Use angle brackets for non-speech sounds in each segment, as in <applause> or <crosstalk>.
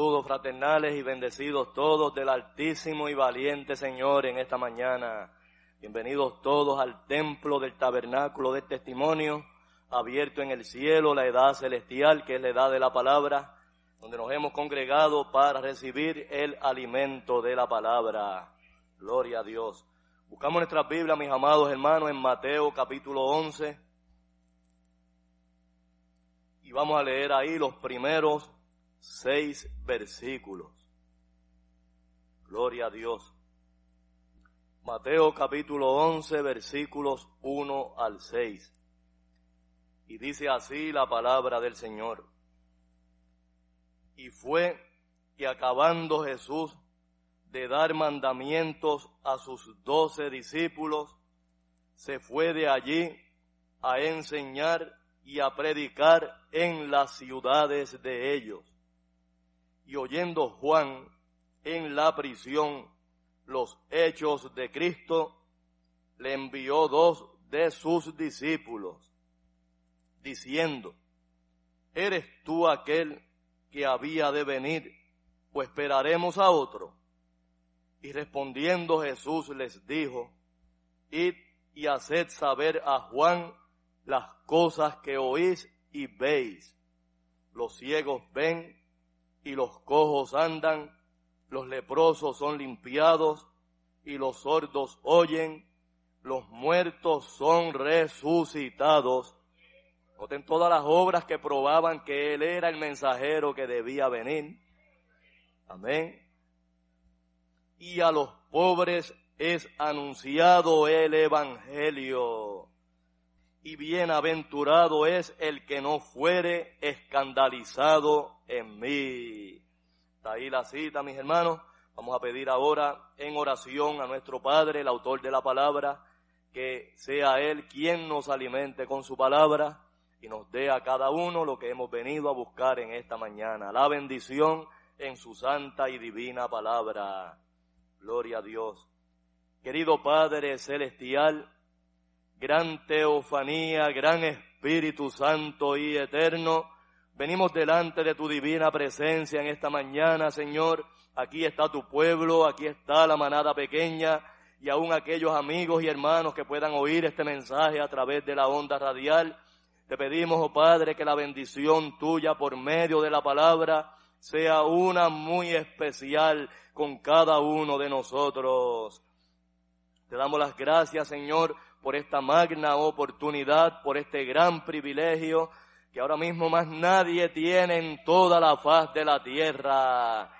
Saludos fraternales y bendecidos todos del Altísimo y Valiente Señor en esta mañana. Bienvenidos todos al templo del tabernáculo del testimonio, abierto en el cielo, la edad celestial, que es la edad de la palabra, donde nos hemos congregado para recibir el alimento de la palabra. Gloria a Dios. Buscamos nuestra Biblia, mis amados hermanos, en Mateo capítulo 11. Y vamos a leer ahí los primeros seis versículos. Gloria a Dios. Mateo capítulo 11 versículos 1 al 6. Y dice así la palabra del Señor. Y fue que acabando Jesús de dar mandamientos a sus doce discípulos, se fue de allí a enseñar y a predicar en las ciudades de ellos y oyendo Juan en la prisión los hechos de Cristo, le envió dos de sus discípulos, diciendo, ¿eres tú aquel que había de venir o esperaremos a otro? Y respondiendo Jesús les dijo, id y haced saber a Juan las cosas que oís y veis. Los ciegos ven, y los cojos andan, los leprosos son limpiados y los sordos oyen, los muertos son resucitados. Noten todas las obras que probaban que Él era el mensajero que debía venir. Amén. Y a los pobres es anunciado el Evangelio y bienaventurado es el que no fuere escandalizado en mí. Está ahí la cita, mis hermanos. Vamos a pedir ahora en oración a nuestro Padre, el autor de la palabra, que sea Él quien nos alimente con su palabra y nos dé a cada uno lo que hemos venido a buscar en esta mañana, la bendición en su santa y divina palabra. Gloria a Dios. Querido Padre Celestial, gran teofanía, gran Espíritu Santo y eterno, venimos delante de tu divina presencia en esta mañana, Señor. Aquí está tu pueblo, aquí está la manada pequeña y aún aquellos amigos y hermanos que puedan oír este mensaje a través de la onda radial. Te pedimos, oh Padre, que la bendición tuya por medio de la palabra sea una muy especial con cada uno de nosotros. Te damos las gracias, Señor, por esta magna oportunidad, por este gran privilegio que ahora mismo más nadie tiene en toda la faz de la tierra,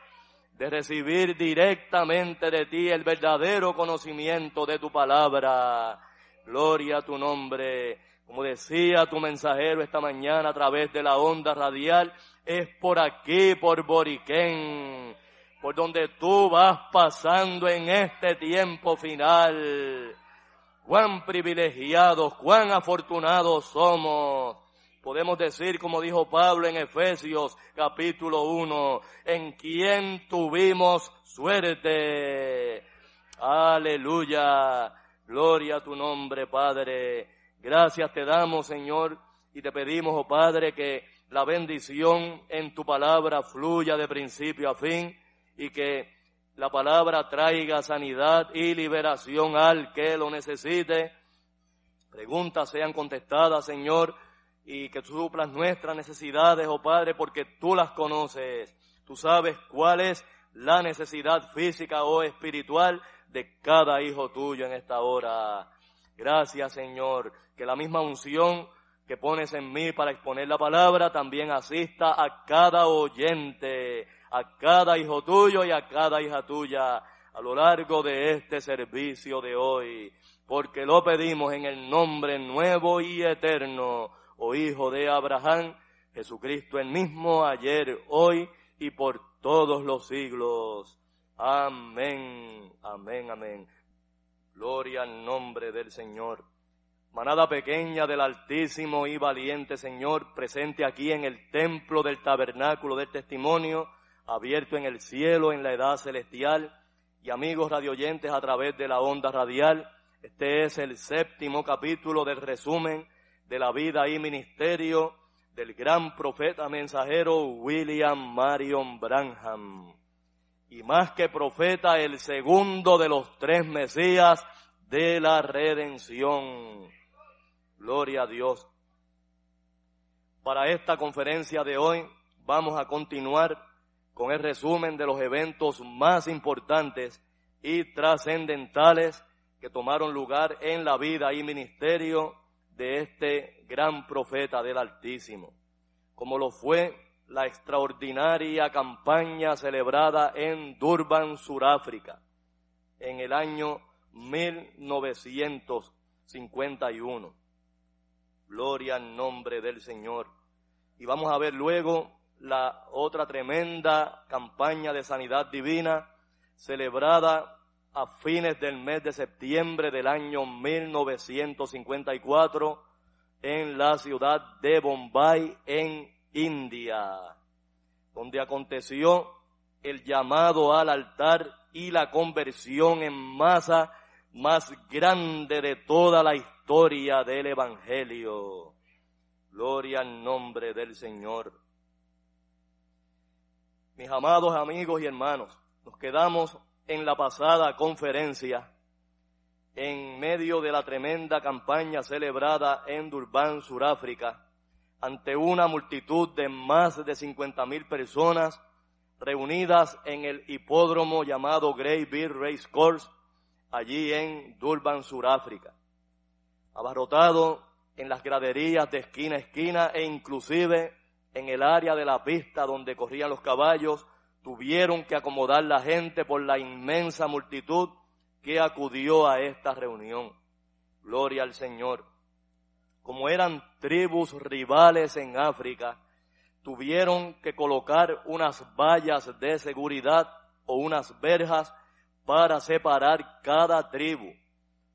de recibir directamente de ti el verdadero conocimiento de tu palabra. Gloria a tu nombre. Como decía tu mensajero esta mañana a través de la onda radial, es por aquí, por Boriquén, por donde tú vas pasando en este tiempo final. Cuán privilegiados, cuán afortunados somos. Podemos decir, como dijo Pablo en Efesios capítulo 1, en quien tuvimos suerte. Aleluya. Gloria a tu nombre, Padre. Gracias te damos, Señor, y te pedimos, oh Padre, que la bendición en tu palabra fluya de principio a fin y que la palabra traiga sanidad y liberación al que lo necesite. Preguntas sean contestadas, Señor, y que tú suplas nuestras necesidades, oh Padre, porque tú las conoces. Tú sabes cuál es la necesidad física o espiritual de cada hijo tuyo en esta hora. Gracias, Señor, que la misma unción que pones en mí para exponer la palabra también asista a cada oyente, a cada hijo tuyo y a cada hija tuya a lo largo de este servicio de hoy, porque lo pedimos en el nombre nuevo y eterno, oh Hijo de Abraham, Jesucristo el mismo ayer, hoy y por todos los siglos. Amén, amén, amén. Gloria al nombre del Señor. Manada pequeña del Altísimo y valiente Señor, presente aquí en el templo del tabernáculo del testimonio, abierto en el cielo, en la edad celestial, y amigos radioyentes a través de la onda radial. Este es el séptimo capítulo del resumen de la vida y ministerio del gran profeta mensajero William Marion Branham y más que profeta, el segundo de los tres Mesías de la redención. Gloria a Dios. Para esta conferencia de hoy vamos a continuar con el resumen de los eventos más importantes y trascendentales que tomaron lugar en la vida y ministerio de este gran profeta del Altísimo, como lo fue la extraordinaria campaña celebrada en Durban, Sudáfrica, en el año 1951. Gloria al nombre del Señor. Y vamos a ver luego la otra tremenda campaña de sanidad divina celebrada a fines del mes de septiembre del año 1954 en la ciudad de Bombay, en India, donde aconteció el llamado al altar y la conversión en masa más grande de toda la historia del Evangelio. Gloria al nombre del Señor. Mis amados amigos y hermanos, nos quedamos en la pasada conferencia en medio de la tremenda campaña celebrada en Durban, Sudáfrica, ante una multitud de más de 50 mil personas reunidas en el hipódromo llamado Grey Bear Race Course, allí en Durban, Sudáfrica. Abarrotado en las graderías de esquina a esquina e inclusive en el área de la pista donde corrían los caballos, tuvieron que acomodar la gente por la inmensa multitud que acudió a esta reunión. Gloria al Señor como eran tribus rivales en África, tuvieron que colocar unas vallas de seguridad o unas verjas para separar cada tribu,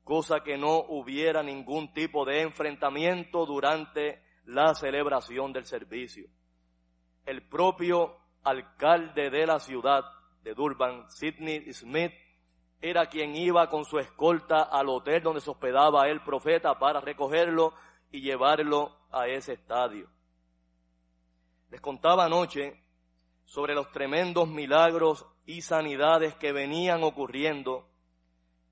cosa que no hubiera ningún tipo de enfrentamiento durante la celebración del servicio. El propio alcalde de la ciudad de Durban, Sidney Smith, era quien iba con su escolta al hotel donde se hospedaba el profeta para recogerlo y llevarlo a ese estadio. Les contaba anoche sobre los tremendos milagros y sanidades que venían ocurriendo,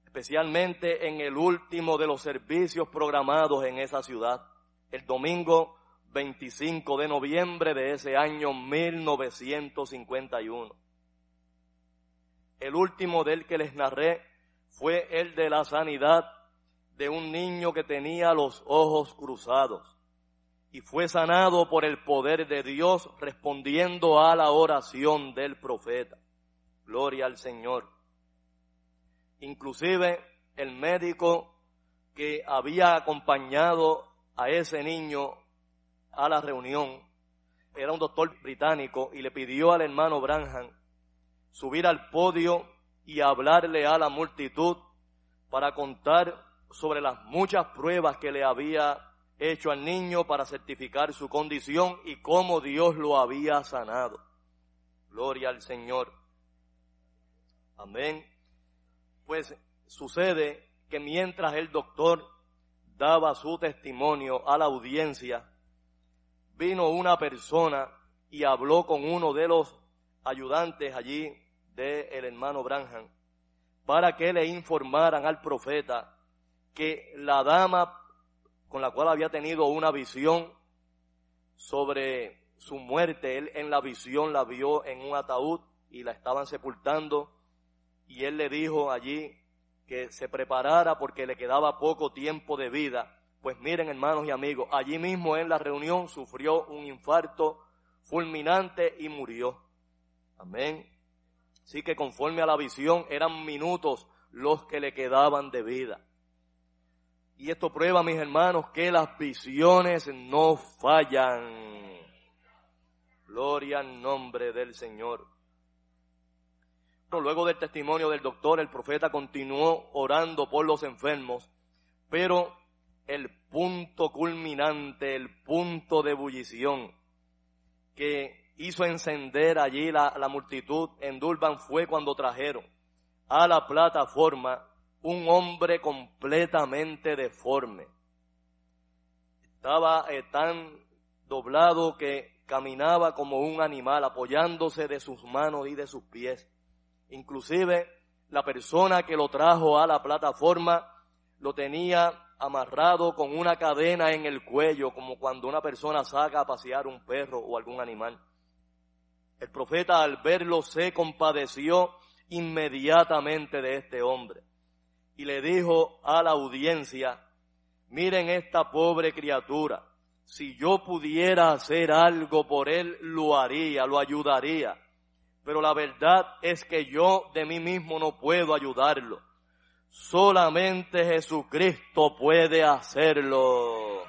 especialmente en el último de los servicios programados en esa ciudad, el domingo 25 de noviembre de ese año 1951. El último del que les narré fue el de la sanidad de un niño que tenía los ojos cruzados y fue sanado por el poder de Dios respondiendo a la oración del profeta. Gloria al Señor. Inclusive el médico que había acompañado a ese niño a la reunión era un doctor británico y le pidió al hermano Branham subir al podio y hablarle a la multitud para contar sobre las muchas pruebas que le había hecho al niño para certificar su condición y cómo Dios lo había sanado. Gloria al Señor. Amén. Pues sucede que mientras el doctor daba su testimonio a la audiencia, vino una persona y habló con uno de los ayudantes allí del hermano Branham para que le informaran al profeta que la dama con la cual había tenido una visión sobre su muerte, él en la visión la vio en un ataúd y la estaban sepultando y él le dijo allí que se preparara porque le quedaba poco tiempo de vida. Pues miren hermanos y amigos, allí mismo en la reunión sufrió un infarto fulminante y murió. Amén. Así que conforme a la visión eran minutos los que le quedaban de vida. Y esto prueba, mis hermanos, que las visiones no fallan. Gloria al nombre del Señor. Luego del testimonio del doctor, el profeta continuó orando por los enfermos, pero el punto culminante, el punto de ebullición que hizo encender allí la, la multitud en Durban fue cuando trajeron a la plataforma un hombre completamente deforme. Estaba eh, tan doblado que caminaba como un animal apoyándose de sus manos y de sus pies. Inclusive la persona que lo trajo a la plataforma lo tenía amarrado con una cadena en el cuello, como cuando una persona saca a pasear un perro o algún animal. El profeta al verlo se compadeció inmediatamente de este hombre y le dijo a la audiencia, miren esta pobre criatura, si yo pudiera hacer algo por él, lo haría, lo ayudaría. Pero la verdad es que yo de mí mismo no puedo ayudarlo. Solamente Jesucristo puede hacerlo.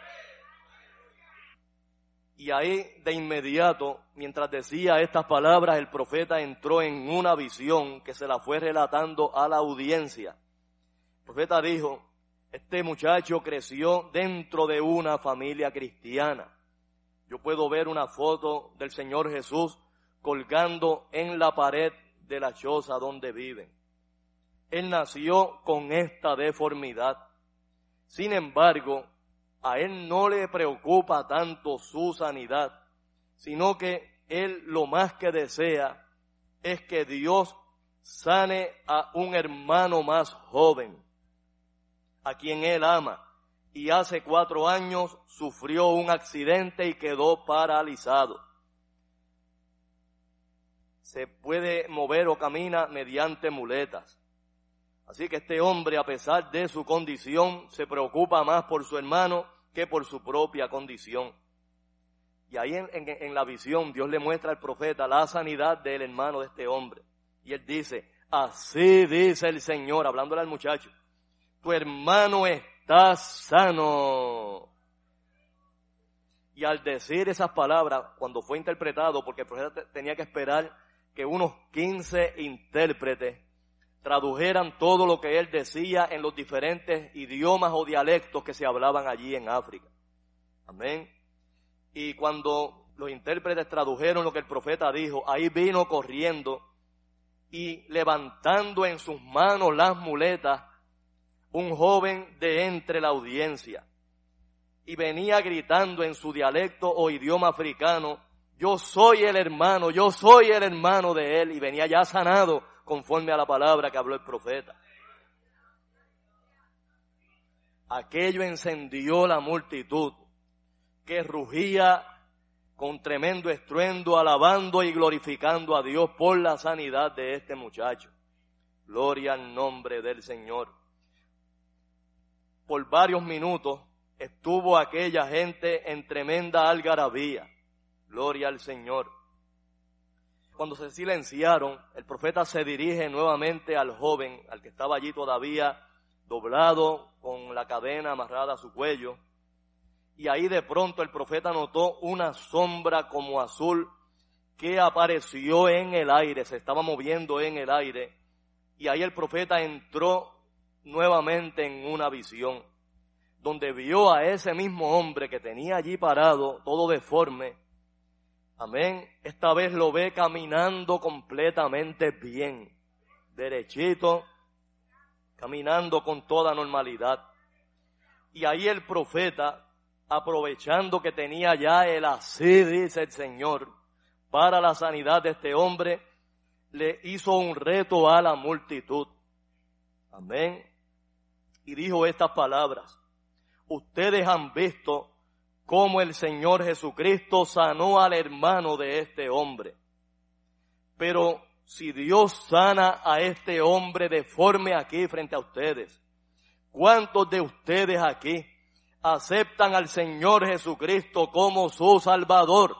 Y ahí de inmediato, mientras decía estas palabras, el profeta entró en una visión que se la fue relatando a la audiencia. El profeta dijo, este muchacho creció dentro de una familia cristiana. Yo puedo ver una foto del Señor Jesús colgando en la pared de la choza donde viven. Él nació con esta deformidad. Sin embargo, a él no le preocupa tanto su sanidad, sino que él lo más que desea es que Dios sane a un hermano más joven, a quien él ama, y hace cuatro años sufrió un accidente y quedó paralizado. Se puede mover o camina mediante muletas. Así que este hombre, a pesar de su condición, se preocupa más por su hermano que por su propia condición. Y ahí en, la visión Dios le muestra al profeta la sanidad del hermano de este hombre. Y él dice, así dice el Señor, hablándole al muchacho, tu hermano está sano. Y al decir esas palabras, cuando fue interpretado, porque el profeta tenía que esperar que unos 15 intérpretes tradujeran todo lo que él decía en los diferentes idiomas o dialectos que se hablaban allí en África. Amén. Y cuando los intérpretes tradujeron lo que el profeta dijo, ahí vino corriendo y levantando en sus manos las muletas un joven de entre la audiencia. Y venía gritando en su dialecto o idioma africano, yo soy el hermano, yo soy el hermano de él. Y venía ya sanado conforme a la palabra que habló el profeta. Aquello encendió la multitud que rugía con tremendo estruendo, alabando y glorificando a Dios por la sanidad de este muchacho. Gloria al nombre del Señor. Por varios minutos estuvo aquella gente en tremenda algarabía. Gloria al Señor. Cuando se silenciaron, el profeta se dirige nuevamente al joven, al que estaba allí todavía doblado con la cadena amarrada a su cuello, y ahí de pronto el profeta notó una sombra como azul que apareció en el aire, se estaba moviendo en el aire, y ahí el profeta entró nuevamente en una visión, donde vio a ese mismo hombre que tenía allí parado, todo deforme, amén, esta vez lo ve caminando completamente bien, derechito, caminando con toda normalidad. Y ahí el profeta aprovechando que tenía ya el así, dice el Señor, para la sanidad de este hombre, le hizo un reto a la multitud. Amén. Y dijo estas palabras. Ustedes han visto cómo el Señor Jesucristo sanó al hermano de este hombre. Pero si Dios sana a este hombre deforme aquí frente a ustedes, ¿cuántos de ustedes aquí aceptan al Señor Jesucristo como su Salvador.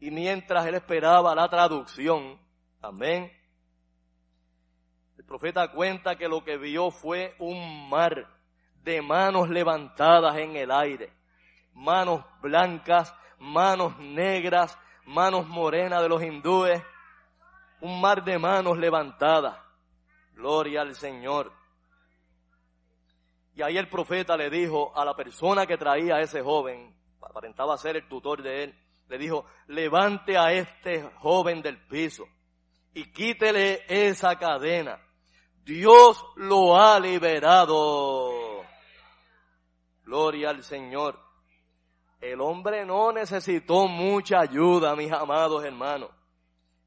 Y mientras él esperaba la traducción, amén, el profeta cuenta que lo que vio fue un mar de manos levantadas en el aire, manos blancas, manos negras, manos morenas de los hindúes, un mar de manos levantadas. Gloria al Señor. Y ahí el profeta le dijo a la persona que traía a ese joven, aparentaba ser el tutor de él, le dijo, levante a este joven del piso y quítele esa cadena. Dios lo ha liberado. Gloria al Señor. El hombre no necesitó mucha ayuda, mis amados hermanos.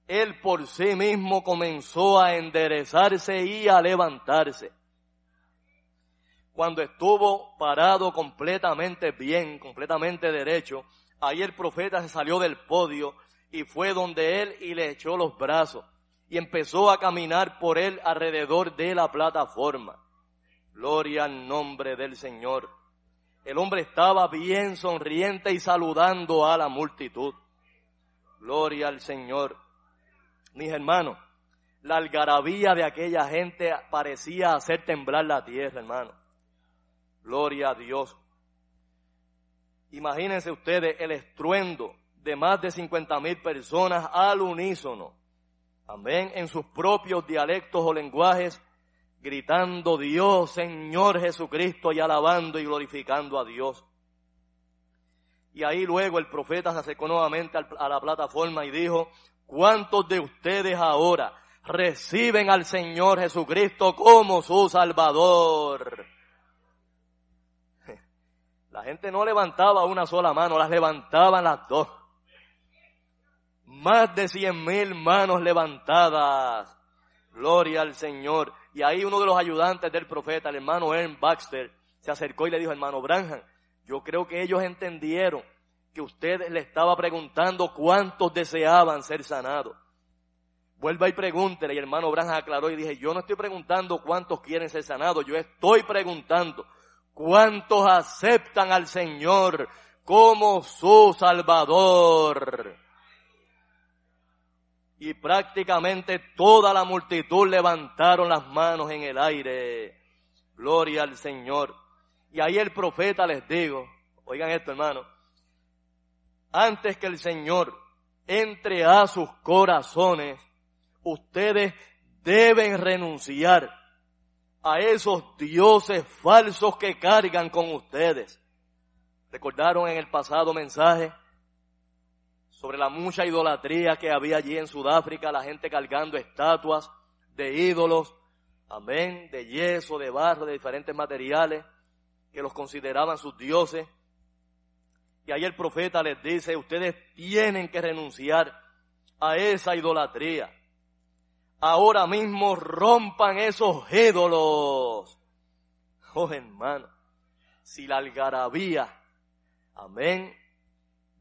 Él por sí mismo comenzó a enderezarse y a levantarse cuando estuvo parado completamente bien, completamente derecho, ahí el profeta se salió del podio y fue donde él y le echó los brazos y empezó a caminar por él alrededor de la plataforma. Gloria al nombre del Señor. El hombre estaba bien sonriente y saludando a la multitud. Gloria al Señor. Mis hermanos, la algarabía de aquella gente parecía hacer temblar la tierra, hermano. Gloria a Dios. Imagínense ustedes el estruendo de más de 50 mil personas al unísono. Amén. En sus propios dialectos o lenguajes, gritando Dios, Señor Jesucristo, y alabando y glorificando a Dios. Y ahí luego el profeta se acercó nuevamente a la plataforma y dijo, ¿cuántos de ustedes ahora reciben al Señor Jesucristo como su Salvador? <laughs> La gente no levantaba una sola mano, las levantaban las dos. Más de cien mil manos levantadas. Gloria al Señor. Y ahí uno de los ayudantes del profeta, el hermano Ern Baxter, se acercó y le dijo, hermano Branham, yo creo que ellos entendieron que usted le estaba preguntando cuántos deseaban ser sanados. Vuelva y pregúntele. Y hermano Branham aclaró y dije, yo no estoy preguntando cuántos quieren ser sanados, yo estoy preguntando ¿Cuántos aceptan al Señor como su Salvador? Y prácticamente toda la multitud levantaron las manos en el aire. Gloria al Señor. Y ahí el profeta les digo, oigan esto hermano, antes que el Señor entre a sus corazones, ustedes deben renunciar a esos dioses falsos que cargan con ustedes. ¿Recordaron en el pasado mensaje sobre la mucha idolatría que había allí en Sudáfrica, la gente cargando estatuas de ídolos, amén, de yeso, de barro, de diferentes materiales, que los consideraban sus dioses? Y ahí el profeta les dice, ustedes tienen que renunciar a esa idolatría ahora mismo rompan esos ídolos. Oh hermano, si la algarabía, amén,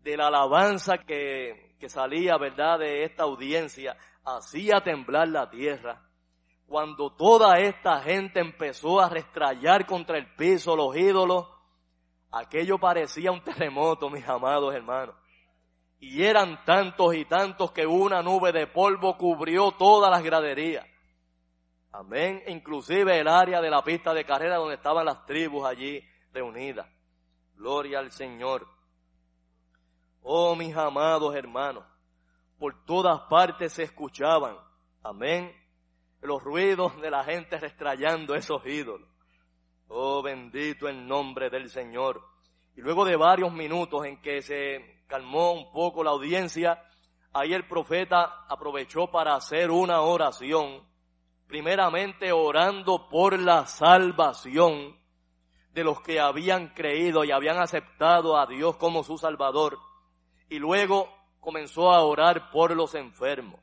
de la alabanza que, que salía, ¿verdad?, de esta audiencia, hacía temblar la tierra. Cuando toda esta gente empezó a restrayar contra el piso los ídolos, aquello parecía un terremoto, mis amados hermanos. Y eran tantos y tantos que una nube de polvo cubrió todas las graderías. Amén. Inclusive el área de la pista de carrera donde estaban las tribus allí reunidas. Gloria al Señor. Oh mis amados hermanos, por todas partes se escuchaban. Amén. Los ruidos de la gente restrayando esos ídolos. Oh bendito el nombre del Señor. Y luego de varios minutos en que se calmó un poco la audiencia, ahí el profeta aprovechó para hacer una oración, primeramente orando por la salvación de los que habían creído y habían aceptado a Dios como su Salvador, y luego comenzó a orar por los enfermos.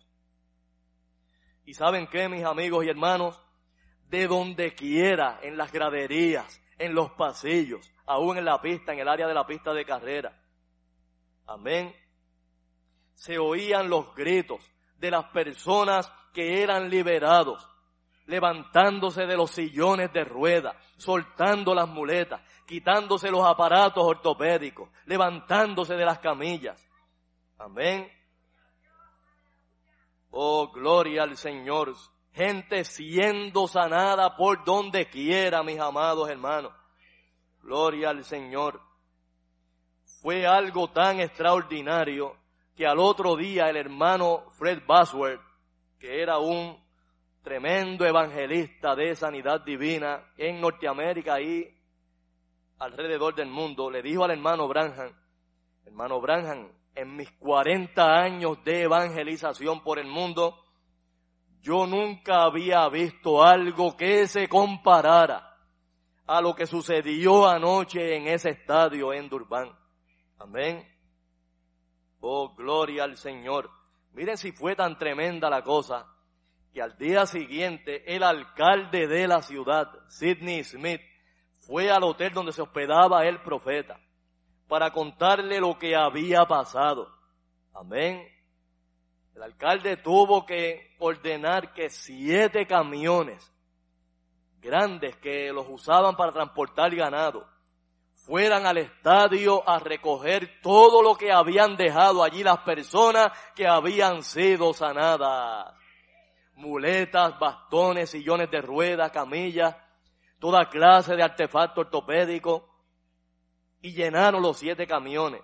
Y saben qué, mis amigos y hermanos, de donde quiera, en las graderías, en los pasillos, aún en la pista, en el área de la pista de carrera, Amén. Se oían los gritos de las personas que eran liberados, levantándose de los sillones de rueda, soltando las muletas, quitándose los aparatos ortopédicos, levantándose de las camillas. Amén. Oh, gloria al Señor. Gente siendo sanada por donde quiera, mis amados hermanos. Gloria al Señor fue algo tan extraordinario que al otro día el hermano Fred Bosworth, que era un tremendo evangelista de sanidad divina en Norteamérica y alrededor del mundo, le dijo al hermano Branham, hermano Branham, en mis 40 años de evangelización por el mundo, yo nunca había visto algo que se comparara a lo que sucedió anoche en ese estadio en Durban. Amén. Oh, gloria al Señor. Miren si fue tan tremenda la cosa que al día siguiente el alcalde de la ciudad, Sidney Smith, fue al hotel donde se hospedaba el profeta para contarle lo que había pasado. Amén. El alcalde tuvo que ordenar que siete camiones grandes que los usaban para transportar ganado fueran al estadio a recoger todo lo que habían dejado allí las personas que habían sido sanadas. Muletas, bastones, sillones de ruedas, camillas, toda clase de artefacto ortopédico. Y llenaron los siete camiones.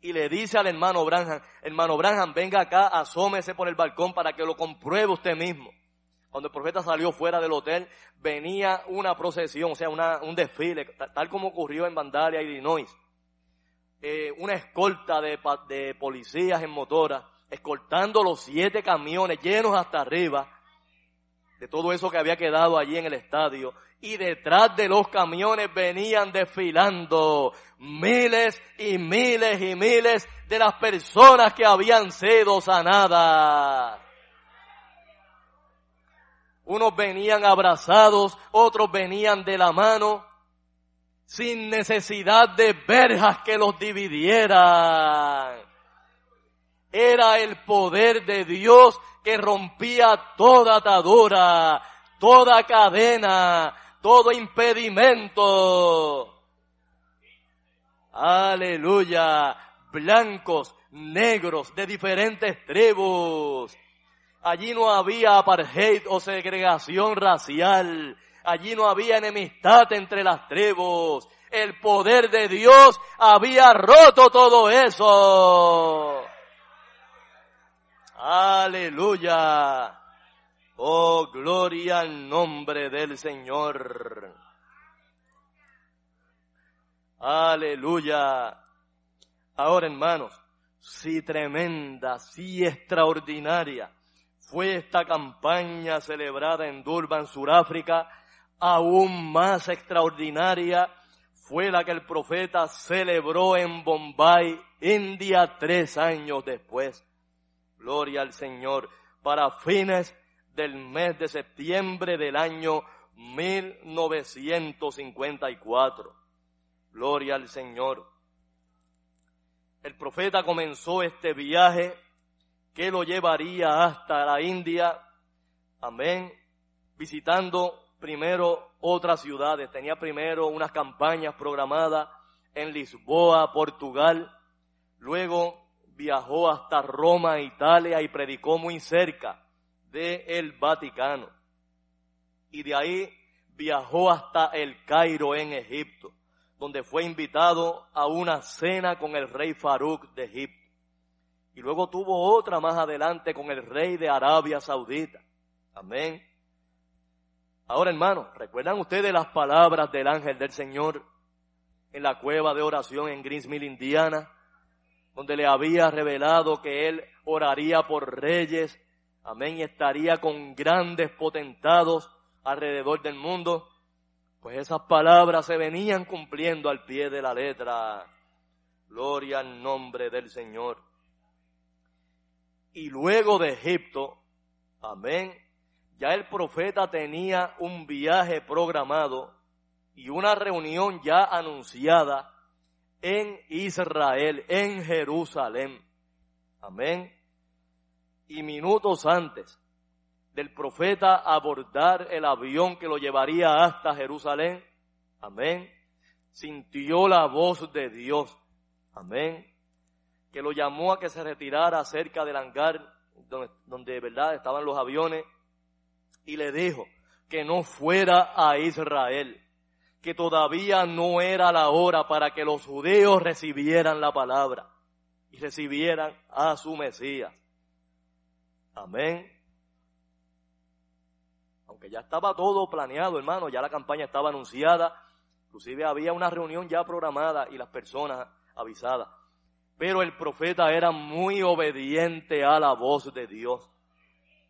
Y le dice al hermano Branham, hermano Branham, venga acá, asómese por el balcón para que lo compruebe usted mismo cuando el profeta salió fuera del hotel, venía una procesión, o sea, un desfile, tal como ocurrió en Vandalia, Illinois. Eh, una escolta de, de policías en motora, escoltando los siete camiones llenos hasta arriba de todo eso que había quedado allí en el estadio. Y detrás de los camiones venían desfilando miles y miles y miles de las personas que habían sido sanadas. Unos venían abrazados, otros venían de la mano, sin necesidad de verjas que los dividieran. Era el poder de Dios que rompía toda atadura, toda cadena, todo impedimento. Aleluya. Blancos, negros, de diferentes tribus Allí no había apartheid o segregación racial. Allí no había enemistad entre las tribus. El poder de Dios había roto todo eso. Aleluya. Oh, gloria al nombre del Señor. Aleluya. Ahora, hermanos, si tremenda, si extraordinaria fue esta campaña celebrada en Durban, Sudáfrica, aún más extraordinaria fue la que el profeta celebró en Bombay, India, tres años después. Gloria al Señor. Para fines del mes de septiembre del año 1954. Gloria al Señor. El profeta comenzó este viaje que lo llevaría hasta la India. Amén. Visitando primero otras ciudades. Tenía primero unas campañas programadas en Lisboa, Portugal. Luego viajó hasta Roma, Italia y predicó muy cerca de el Vaticano. Y de ahí viajó hasta el Cairo en Egipto, donde fue invitado a una cena con el rey Farouk de Egipto. Y luego tuvo otra más adelante con el rey de Arabia Saudita. Amén. Ahora, hermanos, ¿recuerdan ustedes las palabras del ángel del Señor en la cueva de oración en Greensmill, Indiana? Donde le había revelado que él oraría por reyes, amén, y estaría con grandes potentados alrededor del mundo. Pues esas palabras se venían cumpliendo al pie de la letra. Gloria al nombre del Señor. Y luego de Egipto, amén, ya el profeta tenía un viaje programado y una reunión ya anunciada en Israel, en Jerusalén. Amén. Y minutos antes del profeta abordar el avión que lo llevaría hasta Jerusalén, amén, sintió la voz de Dios, amén, que lo llamó a que se retirara cerca del hangar donde, donde verdad estaban los aviones y le dijo que no fuera a Israel, que todavía no era la hora para que los judíos recibieran la palabra y recibieran a su Mesías. Amén. Aunque ya estaba todo planeado, hermano, ya la campaña estaba anunciada, inclusive había una reunión ya programada y las personas avisadas. Pero el profeta era muy obediente a la voz de Dios.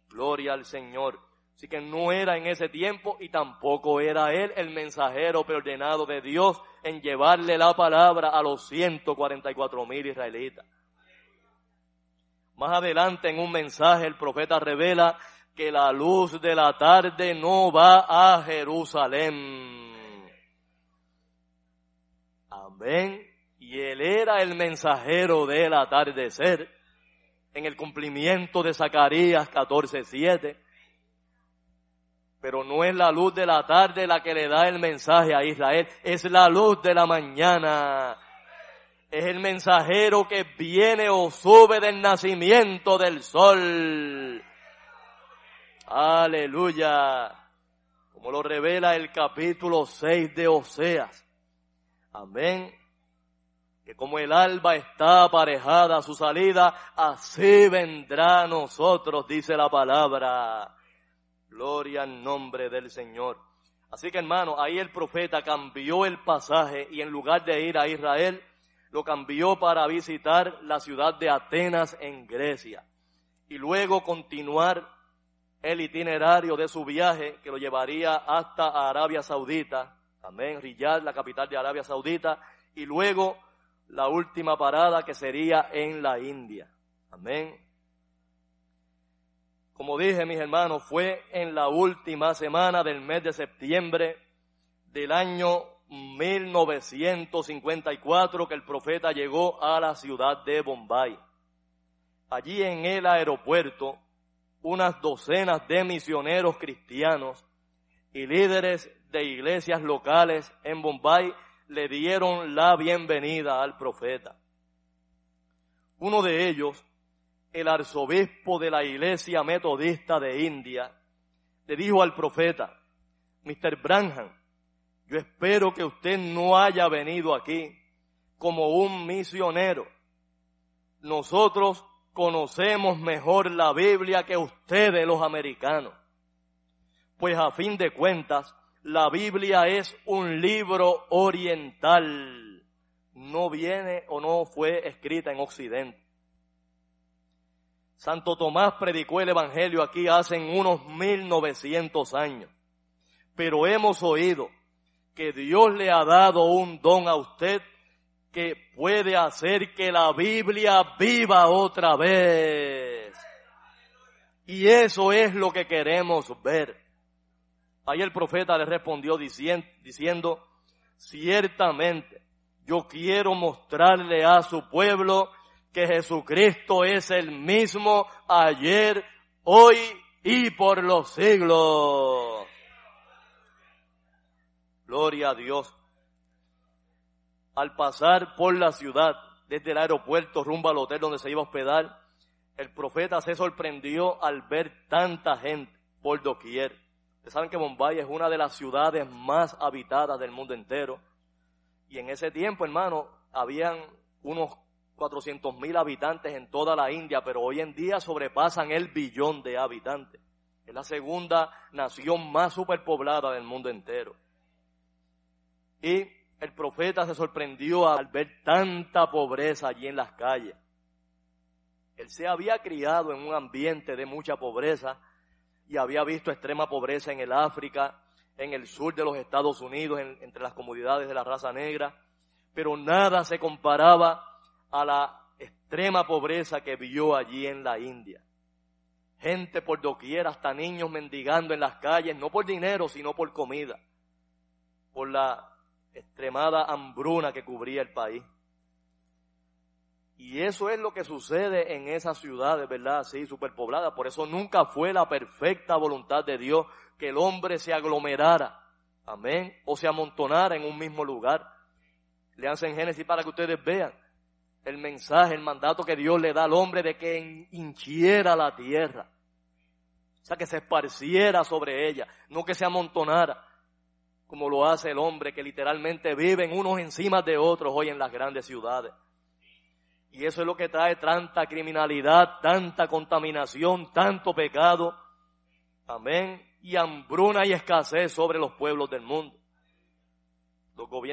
Gloria al Señor. Así que no era en ese tiempo y tampoco era él el mensajero preordenado de Dios en llevarle la palabra a los 144 mil israelitas. Más adelante en un mensaje el profeta revela que la luz de la tarde no va a Jerusalén. Amén. Y él era el mensajero del atardecer en el cumplimiento de Zacarías 14:7 pero no es la luz de la tarde la que le da el mensaje a Israel, es la luz de la mañana. Es el mensajero que viene o sube del nacimiento del sol. Aleluya. Como lo revela el capítulo 6 de Oseas. Amén. Que como el alba está aparejada a su salida, así vendrá a nosotros, dice la palabra. Gloria al nombre del Señor. Así que hermano, ahí el profeta cambió el pasaje y en lugar de ir a Israel, lo cambió para visitar la ciudad de Atenas en Grecia. Y luego continuar el itinerario de su viaje que lo llevaría hasta Arabia Saudita. Amén. Riyadh, la capital de Arabia Saudita. Y luego la última parada que sería en la India. Amén. Como dije, mis hermanos, fue en la última semana del mes de septiembre del año 1954 que el profeta llegó a la ciudad de Bombay. Allí en el aeropuerto, unas docenas de misioneros cristianos y líderes de iglesias locales en Bombay le dieron la bienvenida al profeta. Uno de ellos el arzobispo de la iglesia metodista de India, le dijo al profeta, Mr. Branham, yo espero que usted no haya venido aquí como un misionero. Nosotros conocemos mejor la Biblia que ustedes los americanos. Pues a fin de cuentas, la Biblia es un libro oriental. No viene o no fue escrita en Occidente. Santo Tomás predicó el Evangelio aquí hace unos 1900 años. Pero hemos oído que Dios le ha dado un don a usted que puede hacer que la Biblia viva otra vez. Y eso es lo que queremos ver. Ahí el profeta le respondió diciendo, ciertamente yo quiero mostrarle a su pueblo que Jesucristo es el mismo ayer, hoy y por los siglos. Gloria a Dios. Al pasar por la ciudad, desde el aeropuerto rumbo al hotel donde se iba a hospedar, el profeta se sorprendió al ver tanta gente por doquier. Ustedes saben que Bombay es una de las ciudades más habitadas del mundo entero. Y en ese tiempo, hermano, habían unos 400 mil habitantes en toda la India, pero hoy en día sobrepasan el billón de habitantes. Es la segunda nación más superpoblada del mundo entero. Y el profeta se sorprendió al ver tanta pobreza allí en las calles. Él se había criado en un ambiente de mucha pobreza y había visto extrema pobreza en el África, en el sur de los Estados Unidos, entre las comunidades de la raza negra, pero nada se comparaba a la extrema pobreza que vio allí en la India. Gente por doquier, hasta niños mendigando en las calles, no por dinero, sino por comida, por la extremada hambruna que cubría el país. Y eso es lo que sucede en esas ciudades, ¿verdad? Así, superpobladas. Por eso nunca fue la perfecta voluntad de Dios que el hombre se aglomerara. Amén. O se amontonara en un mismo lugar. Leanse en Génesis para que ustedes vean el mensaje, el mandato que Dios le da al hombre de que hinchiera la tierra. O sea, que se esparciera sobre ella, no que se amontonara, como lo hace el hombre que literalmente viven unos encima de otros hoy en las grandes ciudades. Y eso es lo que trae tanta criminalidad, tanta contaminación, tanto pecado. Amén. Y hambruna y escasez sobre los pueblos del mundo.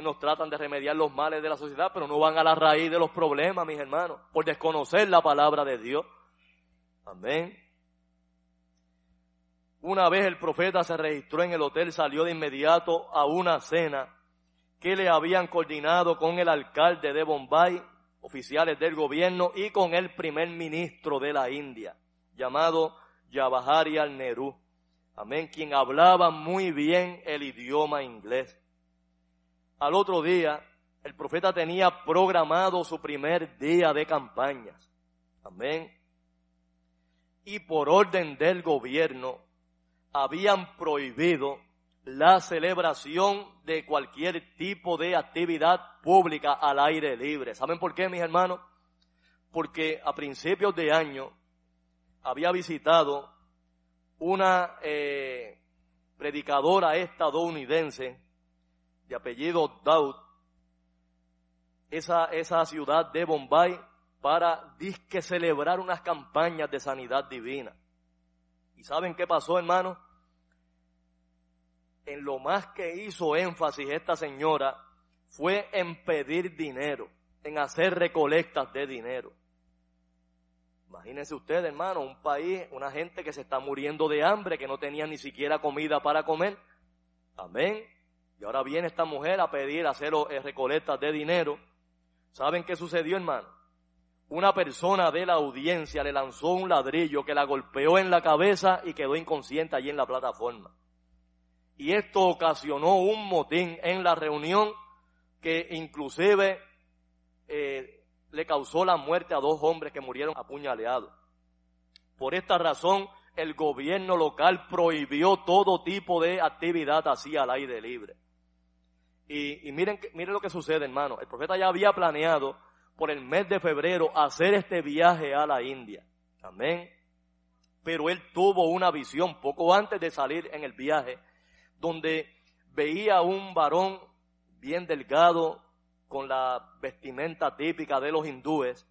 Gobiernos tratan de remediar los males de la sociedad, pero no van a la raíz de los problemas, mis hermanos, por desconocer la palabra de Dios. Amén. Una vez el profeta se registró en el hotel, salió de inmediato a una cena que le habían coordinado con el alcalde de Bombay, oficiales del gobierno y con el primer ministro de la India, llamado Jawaharlal Nehru. Amén, quien hablaba muy bien el idioma inglés. Al otro día, el profeta tenía programado su primer día de campañas. Amén. Y por orden del gobierno, habían prohibido la celebración de cualquier tipo de actividad pública al aire libre. ¿Saben por qué, mis hermanos? Porque a principios de año había visitado una eh, predicadora estadounidense de apellido Daud, esa, esa ciudad de Bombay para disque celebrar unas campañas de sanidad divina. ¿Y saben qué pasó, hermano? En lo más que hizo énfasis esta señora fue en pedir dinero, en hacer recolectas de dinero. Imagínense ustedes, hermano, un país, una gente que se está muriendo de hambre, que no tenía ni siquiera comida para comer. Amén. Y ahora viene esta mujer a pedir, a hacer eh, recolectas de dinero. ¿Saben qué sucedió, hermano? Una persona de la audiencia le lanzó un ladrillo que la golpeó en la cabeza y quedó inconsciente allí en la plataforma. Y esto ocasionó un motín en la reunión que inclusive eh, le causó la muerte a dos hombres que murieron apuñaleados. Por esta razón, el gobierno local prohibió todo tipo de actividad así al aire libre. Y, miren, miren lo que sucede, hermano. El profeta ya había planeado por el mes de febrero hacer este viaje a la India. Amén. Pero él tuvo una visión poco antes de salir en el viaje, donde veía un varón bien delgado, con la vestimenta típica de los hindúes,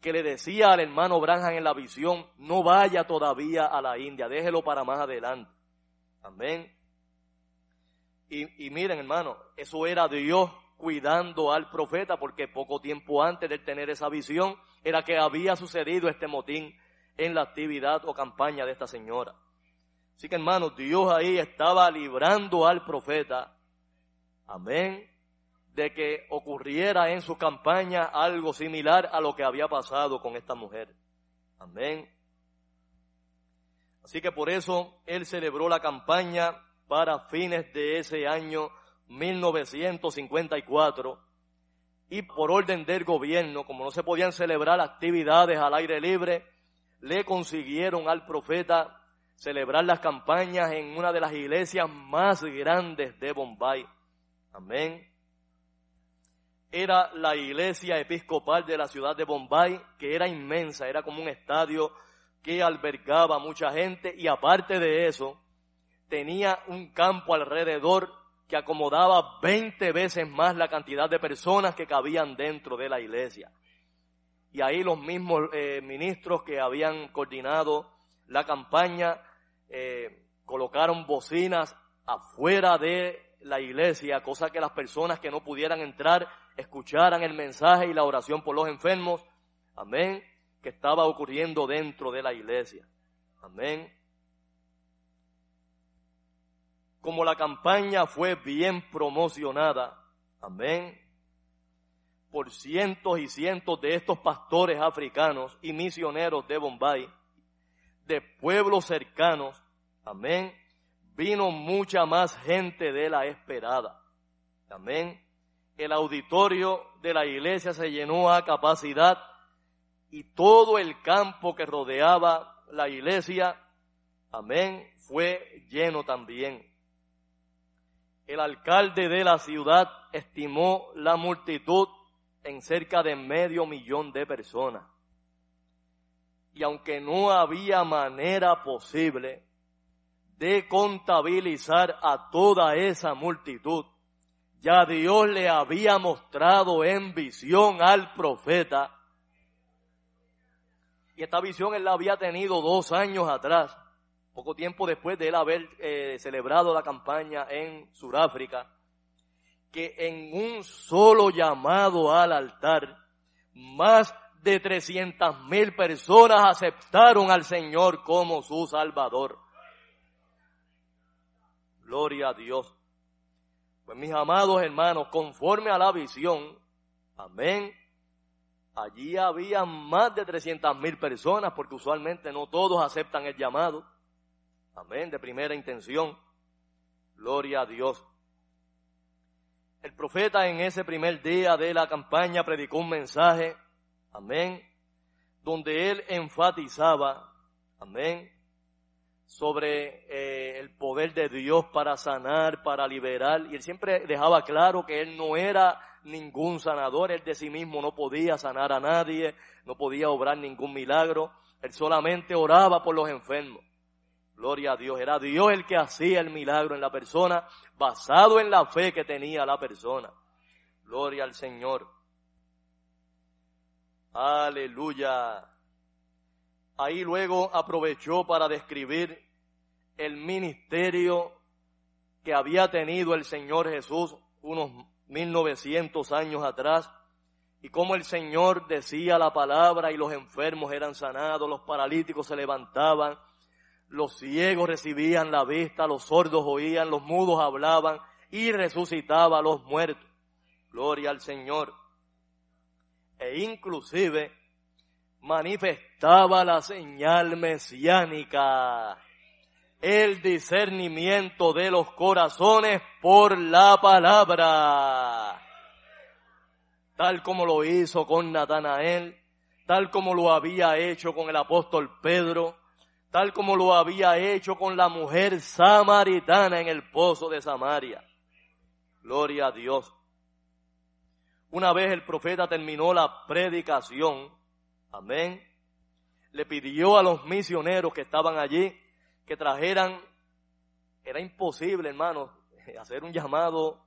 que le decía al hermano Branham en la visión, no vaya todavía a la India, déjelo para más adelante. Amén. Y, y miren hermano, eso era Dios cuidando al profeta porque poco tiempo antes de tener esa visión era que había sucedido este motín en la actividad o campaña de esta señora. Así que hermanos, Dios ahí estaba librando al profeta, amén, de que ocurriera en su campaña algo similar a lo que había pasado con esta mujer. Amén. Así que por eso él celebró la campaña para fines de ese año 1954 y por orden del gobierno, como no se podían celebrar actividades al aire libre, le consiguieron al profeta celebrar las campañas en una de las iglesias más grandes de Bombay. Amén. Era la iglesia episcopal de la ciudad de Bombay, que era inmensa, era como un estadio que albergaba mucha gente y aparte de eso, tenía un campo alrededor que acomodaba 20 veces más la cantidad de personas que cabían dentro de la iglesia. Y ahí los mismos eh, ministros que habían coordinado la campaña eh, colocaron bocinas afuera de la iglesia, cosa que las personas que no pudieran entrar escucharan el mensaje y la oración por los enfermos. Amén. Que estaba ocurriendo dentro de la iglesia. Amén. Como la campaña fue bien promocionada, amén, por cientos y cientos de estos pastores africanos y misioneros de Bombay, de pueblos cercanos, amén, vino mucha más gente de la esperada, amén. El auditorio de la iglesia se llenó a capacidad y todo el campo que rodeaba la iglesia, amén, fue lleno también. El alcalde de la ciudad estimó la multitud en cerca de medio millón de personas. Y aunque no había manera posible de contabilizar a toda esa multitud, ya Dios le había mostrado en visión al profeta. Y esta visión él la había tenido dos años atrás poco tiempo después de él haber eh, celebrado la campaña en Sudáfrica, que en un solo llamado al altar, más de 300 mil personas aceptaron al Señor como su Salvador. Gloria a Dios. Pues mis amados hermanos, conforme a la visión, amén, allí había más de 300 mil personas, porque usualmente no todos aceptan el llamado. Amén, de primera intención. Gloria a Dios. El profeta en ese primer día de la campaña predicó un mensaje, amén, donde él enfatizaba, amén, sobre eh, el poder de Dios para sanar, para liberar, y él siempre dejaba claro que él no era ningún sanador, él de sí mismo no podía sanar a nadie, no podía obrar ningún milagro, él solamente oraba por los enfermos. Gloria a Dios. Era Dios el que hacía el milagro en la persona, basado en la fe que tenía la persona. Gloria al Señor. Aleluya. Ahí luego aprovechó para describir el ministerio que había tenido el Señor Jesús unos 1900 años atrás y cómo el Señor decía la palabra y los enfermos eran sanados, los paralíticos se levantaban, los ciegos recibían la vista, los sordos oían, los mudos hablaban y resucitaba a los muertos. Gloria al Señor. E inclusive manifestaba la señal mesiánica, el discernimiento de los corazones por la palabra, tal como lo hizo con Natanael, tal como lo había hecho con el apóstol Pedro, tal como lo había hecho con la mujer samaritana en el pozo de Samaria. Gloria a Dios. Una vez el profeta terminó la predicación, amén, le pidió a los misioneros que estaban allí que trajeran, era imposible hermanos, <laughs> hacer un llamado,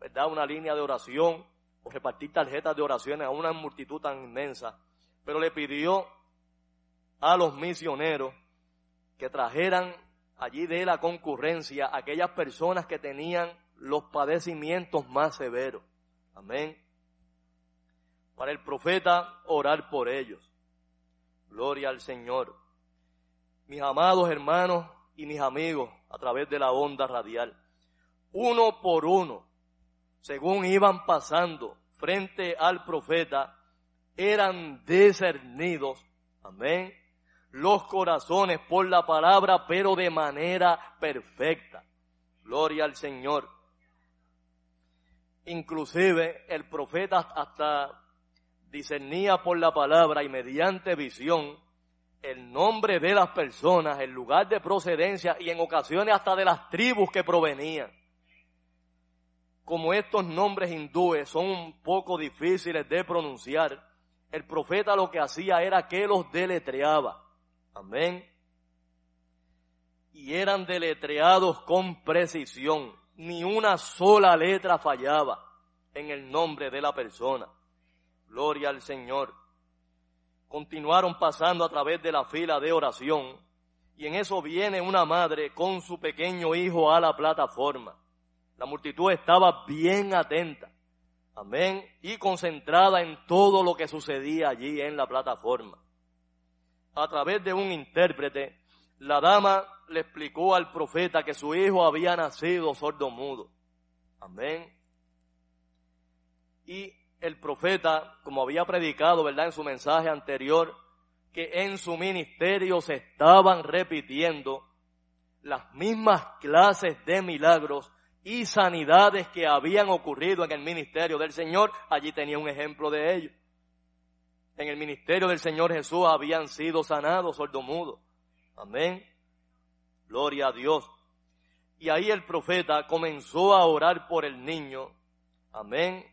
¿verdad? Una línea de oración o repartir tarjetas de oraciones a una multitud tan inmensa pero le pidió a los misioneros que trajeran allí de la concurrencia aquellas personas que tenían los padecimientos más severos. Amén. Para el profeta orar por ellos. Gloria al Señor. Mis amados hermanos y mis amigos a través de la onda radial. Uno por uno, según iban pasando frente al profeta, eran discernidos. Amén los corazones por la palabra, pero de manera perfecta. Gloria al Señor. Inclusive el profeta hasta discernía por la palabra y mediante visión el nombre de las personas, el lugar de procedencia y en ocasiones hasta de las tribus que provenían. Como estos nombres hindúes son un poco difíciles de pronunciar, el profeta lo que hacía era que los deletreaba. Amén. Y eran deletreados con precisión. Ni una sola letra fallaba en el nombre de la persona. Gloria al Señor. Continuaron pasando a través de la fila de oración y en eso viene una madre con su pequeño hijo a la plataforma. La multitud estaba bien atenta. Amén. Y concentrada en todo lo que sucedía allí en la plataforma a través de un intérprete, la dama le explicó al profeta que su hijo había nacido sordo mudo. Amén. Y el profeta, como había predicado, ¿verdad? En su mensaje anterior, que en su ministerio se estaban repitiendo las mismas clases de milagros y sanidades que habían ocurrido en el ministerio del Señor. Allí tenía un ejemplo de ello en el ministerio del Señor Jesús habían sido sanados sordomudos. Amén. Gloria a Dios. Y ahí el profeta comenzó a orar por el niño. Amén.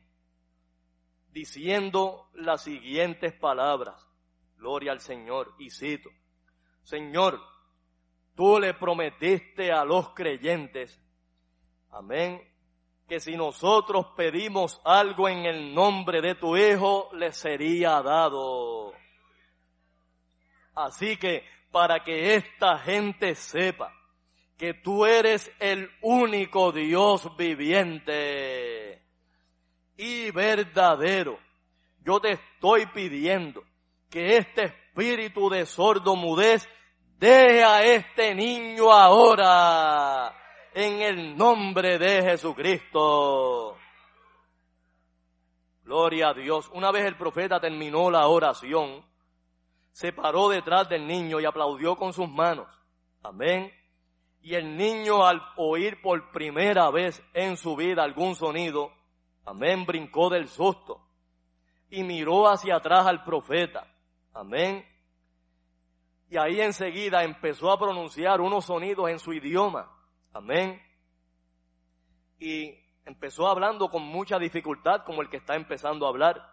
Diciendo las siguientes palabras. Gloria al Señor. Y cito. Señor, tú le prometiste a los creyentes. Amén que si nosotros pedimos algo en el nombre de tu Hijo, le sería dado. Así que para que esta gente sepa que tú eres el único Dios viviente y verdadero, yo te estoy pidiendo que este espíritu de sordo mudez deje a este niño ahora en el nombre de Jesucristo. Gloria a Dios. Una vez el profeta terminó la oración, se paró detrás del niño y aplaudió con sus manos. Amén. Y el niño al oír por primera vez en su vida algún sonido, amén, brincó del susto y miró hacia atrás al profeta. Amén. Y ahí enseguida empezó a pronunciar unos sonidos en su idioma. Amén. Y empezó hablando con mucha dificultad como el que está empezando a hablar.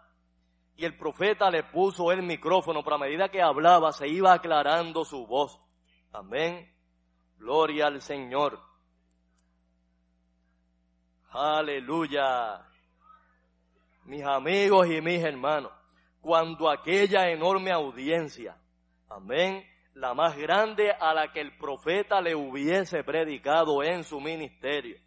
Y el profeta le puso el micrófono, pero a medida que hablaba se iba aclarando su voz. Amén. Gloria al Señor. Aleluya. Mis amigos y mis hermanos, cuando aquella enorme audiencia, amén, la más grande a la que el profeta le hubiese predicado en su ministerio.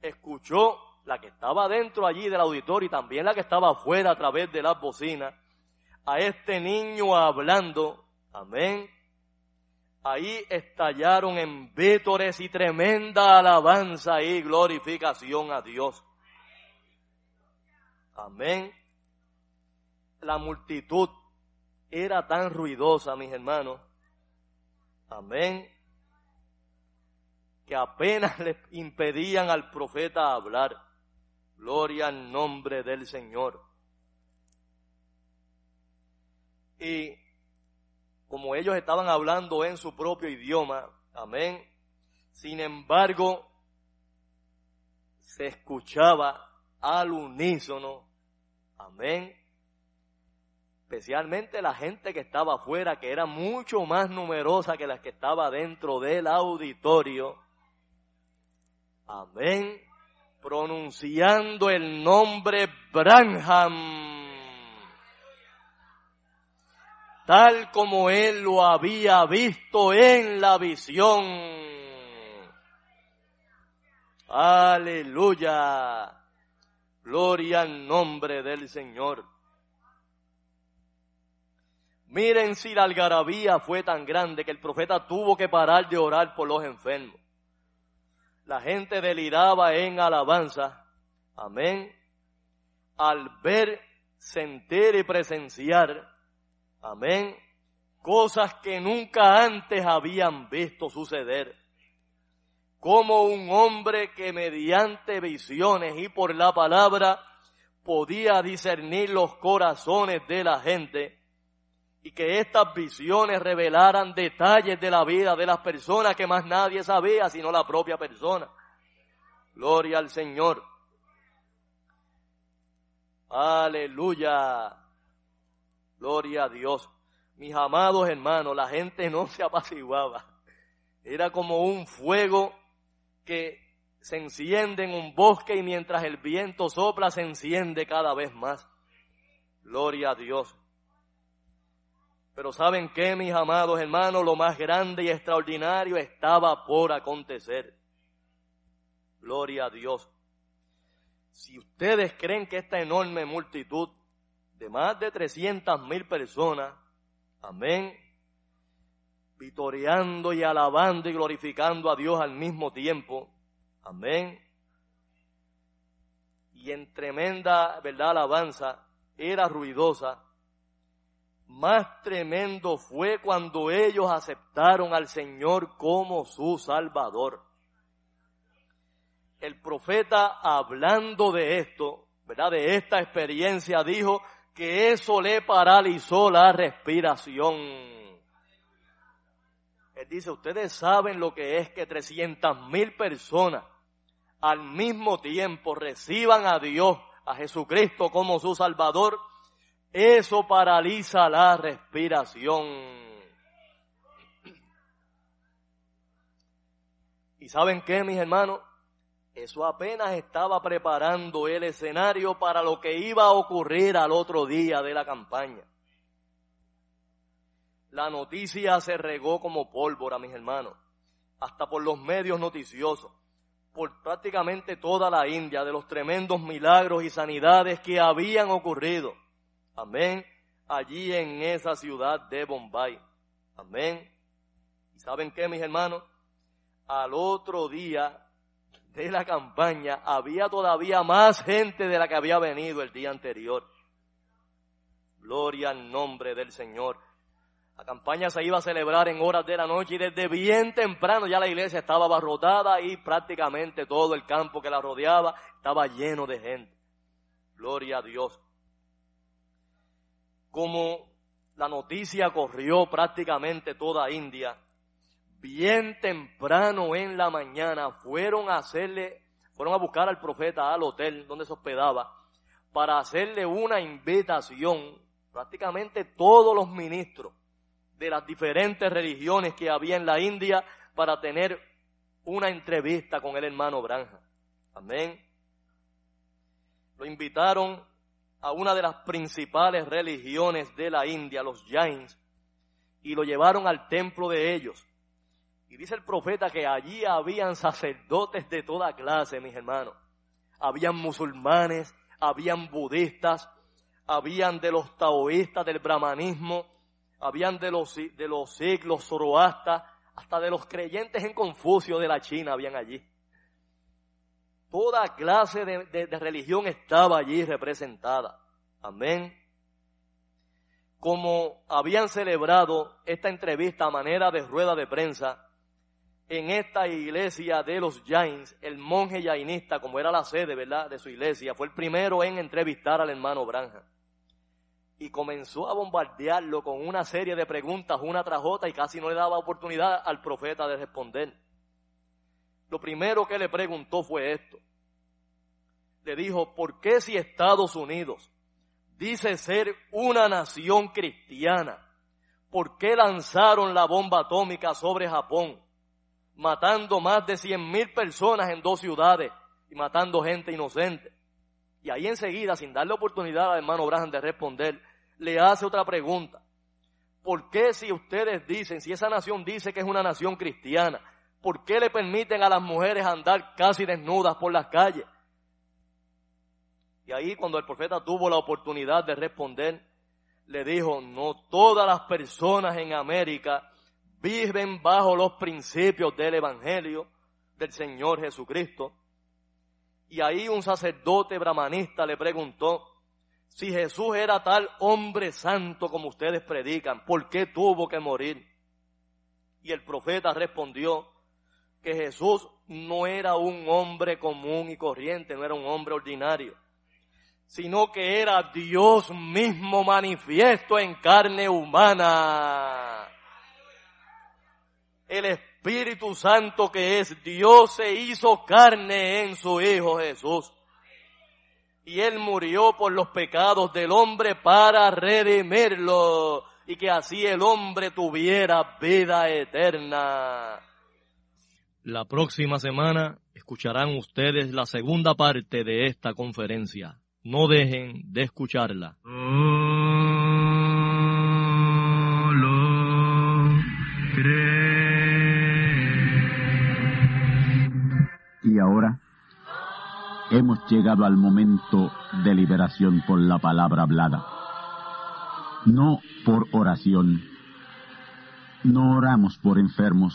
Escuchó la que estaba dentro allí del auditorio y también la que estaba afuera a través de las bocinas, a este niño hablando, amén. Ahí estallaron en vítores y tremenda alabanza y glorificación a Dios. Amén. La multitud era tan ruidosa, mis hermanos, amén, que apenas <laughs> le impedían al profeta hablar. Gloria al nombre del Señor. Y como ellos estaban hablando en su propio idioma, amén, sin embargo, se escuchaba al unísono, amén, especialmente la gente que estaba afuera, que era mucho más numerosa que la que estaba dentro del auditorio. Amén. Pronunciando el nombre Branham. tal como él lo había visto en la visión. Aleluya. Gloria al nombre del Señor. Miren si la algarabía fue tan grande que el profeta tuvo que parar de orar por los enfermos. La gente deliraba en alabanza. Amén. Al ver, sentir y presenciar. Amén. Cosas que nunca antes habían visto suceder. Como un hombre que mediante visiones y por la palabra podía discernir los corazones de la gente y que estas visiones revelaran detalles de la vida de las personas que más nadie sabía sino la propia persona. Gloria al Señor. Aleluya. Gloria a Dios. Mis amados hermanos, la gente no se apaciguaba. Era como un fuego que se enciende en un bosque y mientras el viento sopla se enciende cada vez más. Gloria a Dios. Pero ¿saben qué, mis amados hermanos? Lo más grande y extraordinario estaba por acontecer. Gloria a Dios. Si ustedes creen que esta enorme multitud de más de 300 mil personas, amén, vitoreando y alabando y glorificando a Dios al mismo tiempo, amén, y en tremenda, verdad, alabanza, era ruidosa, más tremendo fue cuando ellos aceptaron al Señor como su Salvador. El profeta hablando de esto, ¿verdad? De esta experiencia dijo que eso le paralizó la respiración. Él dice, ustedes saben lo que es que 300 mil personas al mismo tiempo reciban a Dios, a Jesucristo como su Salvador eso paraliza la respiración. ¿Y saben qué, mis hermanos? Eso apenas estaba preparando el escenario para lo que iba a ocurrir al otro día de la campaña. La noticia se regó como pólvora, mis hermanos, hasta por los medios noticiosos, por prácticamente toda la India, de los tremendos milagros y sanidades que habían ocurrido Amén. Allí en esa ciudad de Bombay. Amén. ¿Y saben qué, mis hermanos? Al otro día de la campaña había todavía más gente de la que había venido el día anterior. Gloria al nombre del Señor. La campaña se iba a celebrar en horas de la noche y desde bien temprano ya la iglesia estaba abarrotada y prácticamente todo el campo que la rodeaba estaba lleno de gente. Gloria a Dios como la noticia corrió prácticamente toda India, bien temprano en la mañana fueron a hacerle, fueron a buscar al profeta al hotel donde se hospedaba para hacerle una invitación, prácticamente todos los ministros de las diferentes religiones que había en la India para tener una entrevista con el hermano Branja. Amén. Lo invitaron a una de las principales religiones de la India, los Jains, y lo llevaron al templo de ellos. Y dice el profeta que allí habían sacerdotes de toda clase, mis hermanos. Habían musulmanes, habían budistas, habían de los taoístas, del brahmanismo, habían de los, de los siglos zoroastas, hasta de los creyentes en Confucio de la China habían allí. Toda clase de, religión estaba allí representada. Amén. Como habían celebrado esta entrevista a manera de rueda de prensa, en esta iglesia de los Jains, el monje jainista, como era la sede, ¿verdad?, de su iglesia, fue el primero en entrevistar al hermano Branja. Y comenzó a bombardearlo con una serie de preguntas, una tras otra, y casi no le daba oportunidad al profeta de responder. Lo primero que le preguntó fue esto. Le dijo, ¿por qué si Estados Unidos dice ser una nación cristiana, ¿por qué lanzaron la bomba atómica sobre Japón, matando más de cien mil personas en dos ciudades y matando gente inocente? Y ahí enseguida, sin darle oportunidad al hermano Braham de responder, le hace otra pregunta. ¿Por qué si ustedes dicen, si esa nación dice que es una nación cristiana, ¿por qué le permiten a las mujeres andar casi desnudas por las calles? Y ahí cuando el profeta tuvo la oportunidad de responder, le dijo, no todas las personas en América viven bajo los principios del Evangelio del Señor Jesucristo. Y ahí un sacerdote brahmanista le preguntó, si Jesús era tal hombre santo como ustedes predican, ¿por qué tuvo que morir? Y el profeta respondió que Jesús no era un hombre común y corriente, no era un hombre ordinario, sino que era Dios mismo manifiesto en carne humana. El Espíritu Santo que es Dios se hizo carne en su Hijo Jesús y Él murió por los pecados del hombre para redimirlo y que así el hombre tuviera vida eterna. La próxima semana escucharán ustedes la segunda parte de esta conferencia. No dejen de escucharla. Y ahora hemos llegado al momento de liberación por la palabra hablada. No por oración. No oramos por enfermos.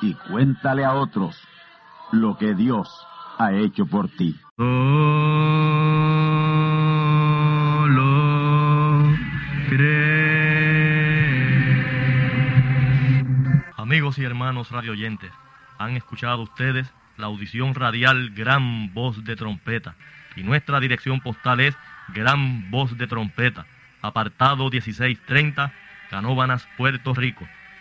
y cuéntale a otros lo que Dios ha hecho por ti. Amigos y hermanos radioyentes, han escuchado ustedes la audición radial Gran Voz de Trompeta. Y nuestra dirección postal es Gran Voz de Trompeta, apartado 1630, Canóbanas, Puerto Rico,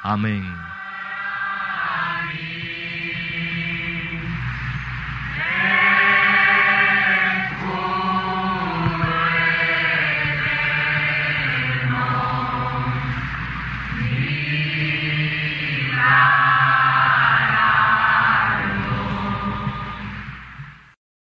Amén.